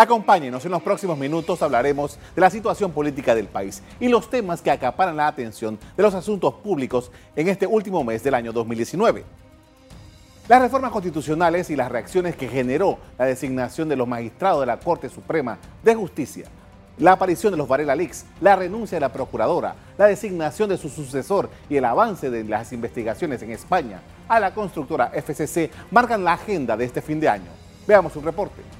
Acompáñenos, en los próximos minutos hablaremos de la situación política del país y los temas que acaparan la atención de los asuntos públicos en este último mes del año 2019. Las reformas constitucionales y las reacciones que generó la designación de los magistrados de la Corte Suprema de Justicia la aparición de los Varela Leaks, la renuncia de la procuradora, la designación de su sucesor y el avance de las investigaciones en España a la constructora FCC marcan la agenda de este fin de año. Veamos un reporte.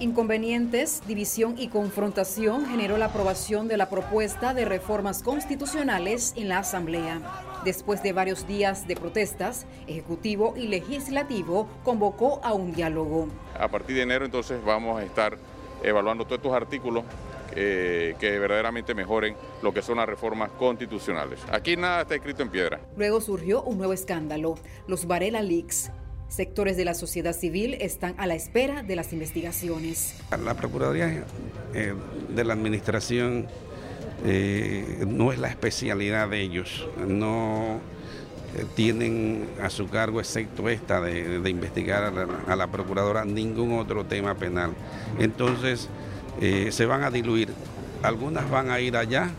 Inconvenientes, división y confrontación generó la aprobación de la propuesta de reformas constitucionales en la Asamblea. Después de varios días de protestas, Ejecutivo y Legislativo convocó a un diálogo. A partir de enero entonces vamos a estar evaluando todos estos artículos que verdaderamente mejoren lo que son las reformas constitucionales. Aquí nada está escrito en piedra. Luego surgió un nuevo escándalo, los Varela Leaks. Sectores de la sociedad civil están a la espera de las investigaciones. La Procuraduría eh, de la Administración eh, no es la especialidad de ellos, no eh, tienen a su cargo, excepto esta de, investigar a la, Procuradora, ningún otro tema penal. Entonces se van a diluir, algunas van a ir allá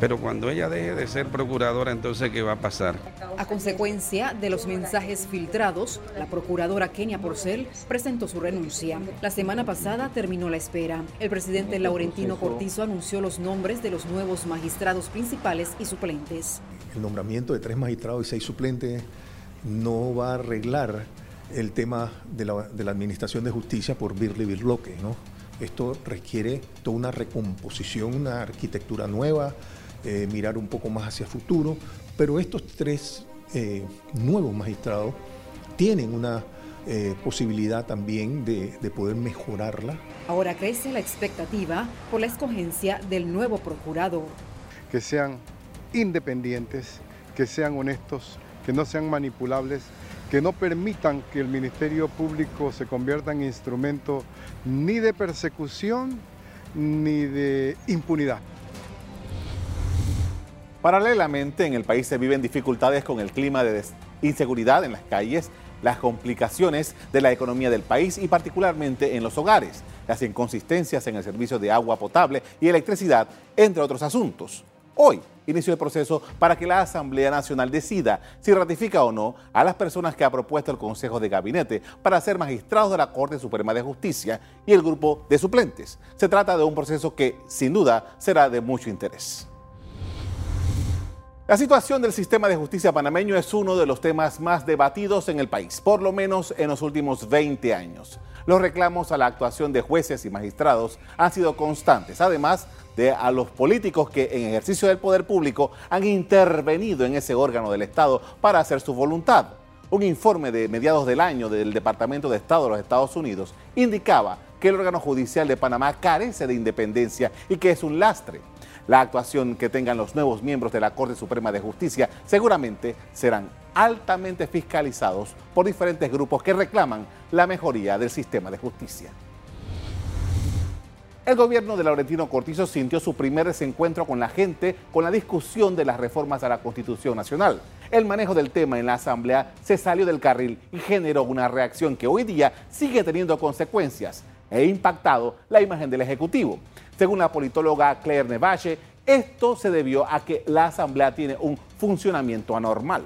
pero cuando ella deje de ser procuradora, entonces, ¿qué va a pasar? A consecuencia de los mensajes filtrados, la procuradora Kenia Porcel presentó su renuncia. La semana pasada terminó la espera. El presidente Laurentino Cortizo anunció los nombres de los nuevos magistrados principales y suplentes. El nombramiento de tres magistrados y seis suplentes no va a arreglar el tema de la, administración de justicia por Birli Birloque, ¿no? Esto requiere toda una recomposición, una arquitectura nueva, eh, mirar un poco más hacia el futuro, pero estos tres eh, nuevos magistrados tienen una eh, posibilidad también de, de, poder mejorarla. Ahora crece la expectativa por la escogencia del nuevo procurador. Que sean independientes, que sean honestos, que no sean manipulables, que no permitan que el Ministerio Público se convierta en instrumento ni de persecución ni de impunidad. Paralelamente, en el país se viven dificultades con el clima de inseguridad en las calles, las complicaciones de la economía del país y particularmente en los hogares, las inconsistencias en el servicio de agua potable y electricidad, entre otros asuntos. Hoy inició el proceso para que la Asamblea Nacional decida si ratifica o no a las personas que ha propuesto el Consejo de Gabinete para ser magistrados de la Corte Suprema de Justicia y el grupo de suplentes. Se trata de un proceso que, sin duda, será de mucho interés. La situación del sistema de justicia panameño es uno de los temas más debatidos en el país, por lo menos en los últimos 20 años. Los reclamos a la actuación de jueces y magistrados han sido constantes, además de a los políticos que en ejercicio del poder público han intervenido en ese órgano del Estado para hacer su voluntad. Un informe de mediados del año del Departamento de Estado de los Estados Unidos indicaba que el órgano judicial de Panamá carece de independencia y que es un lastre la actuación que tengan los nuevos miembros de la Corte Suprema de Justicia seguramente serán altamente fiscalizados por diferentes grupos que reclaman la mejoría del sistema de justicia. El gobierno de Laurentino Cortizo sintió su primer desencuentro con la gente con la discusión de las reformas a la Constitución Nacional. El manejo del tema en la Asamblea se salió del carril y generó una reacción que hoy día sigue teniendo consecuencias e impactado la imagen del Ejecutivo. Según la politóloga Claire Nevache, esto se debió a que la Asamblea tiene un funcionamiento anormal.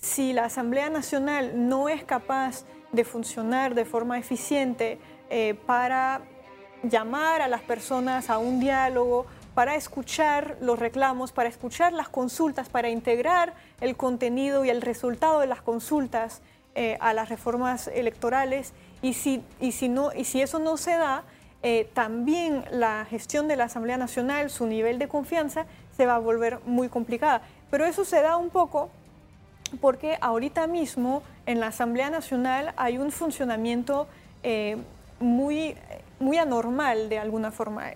Si la Asamblea Nacional no es capaz de funcionar de forma eficiente eh, para llamar a las personas a un diálogo, para escuchar los reclamos, para escuchar las consultas, para integrar el contenido y el resultado de las consultas eh, a las reformas electorales, y si, y si, no, y si eso no se da, eh, también la gestión de la Asamblea Nacional, su nivel de confianza, se va a volver muy complicada. Pero eso se da un poco porque ahorita mismo en la Asamblea Nacional hay un funcionamiento eh, muy, muy anormal de alguna forma.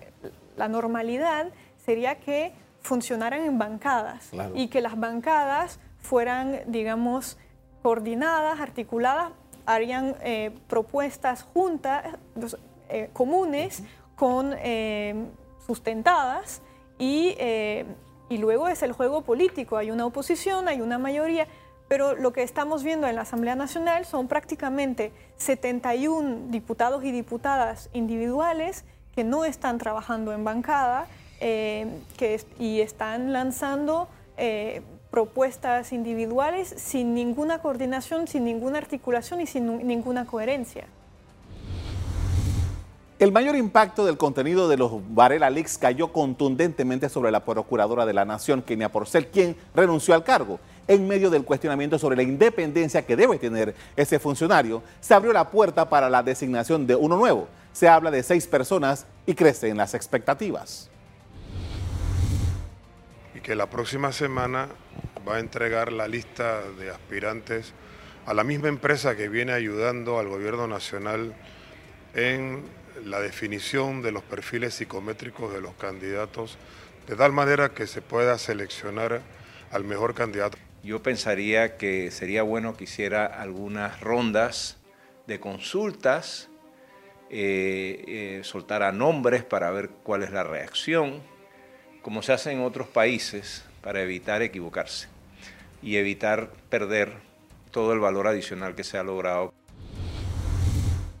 La normalidad sería que funcionaran en bancadas y que las bancadas fueran, digamos, coordinadas, articuladas, harían eh, propuestas juntas, eh, comunes, con, eh, sustentadas, y, y luego es el juego político. Hay una oposición, hay una mayoría, pero lo que estamos viendo en la Asamblea Nacional son prácticamente 71 diputados y diputadas individuales que no están trabajando en bancada eh, que, y están lanzando eh, propuestas individuales sin ninguna coordinación, sin ninguna articulación y sin ninguna coherencia. El mayor impacto del contenido de los Varela Leaks cayó contundentemente sobre la procuradora de la Nación, Kenia Porcel, quien renunció al cargo en medio del cuestionamiento sobre la independencia que debe tener ese funcionario, se abrió la puerta para la designación de uno nuevo. Se habla de seis personas y crecen las expectativas. Que la próxima semana va a entregar la lista de aspirantes a la misma empresa que viene ayudando al gobierno nacional en la definición de los perfiles psicométricos de los candidatos, de tal manera que se pueda seleccionar al mejor candidato. Yo pensaría que sería bueno que hiciera algunas rondas de consultas, eh, eh, soltara nombres para ver cuál es la reacción, como se hace en otros países, para evitar equivocarse y evitar perder todo el valor adicional que se ha logrado.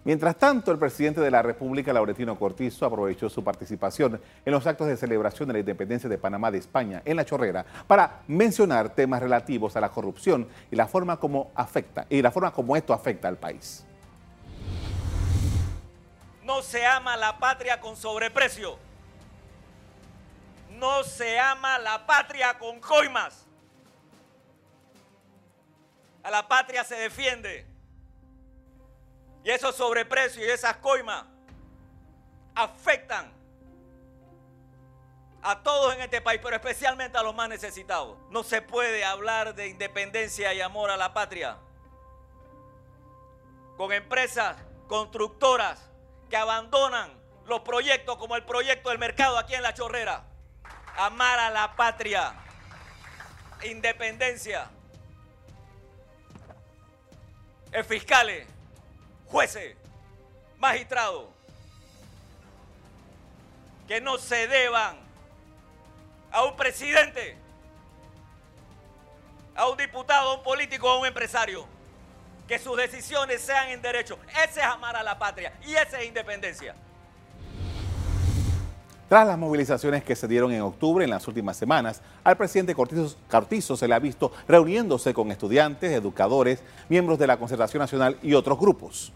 Mientras tanto, el presidente de la República, Laurentino Cortizo, aprovechó su participación en los actos de celebración de la independencia de Panamá de España en La Chorrera para mencionar temas relativos a la corrupción y la forma como afecta y la forma como esto afecta al país. No se ama la patria con sobreprecio. No se ama la patria con coimas. A la patria se defiende y esos sobreprecios y esas coimas afectan a todos en este país, pero especialmente a los más necesitados. No se puede hablar de independencia y amor a la patria con empresas constructoras que abandonan los proyectos como el proyecto del mercado aquí en La Chorrera. Amar a la patria, independencia. Fiscales jueces, magistrados, que no se deban a un presidente, a un diputado, a un político, a un empresario. Que sus decisiones sean en derecho. Ese es amar a la patria y esa es independencia. Tras las movilizaciones que se dieron en octubre en las últimas semanas, al presidente Cortizo, se le ha visto reuniéndose con estudiantes, educadores, miembros de la Concertación Nacional y otros grupos.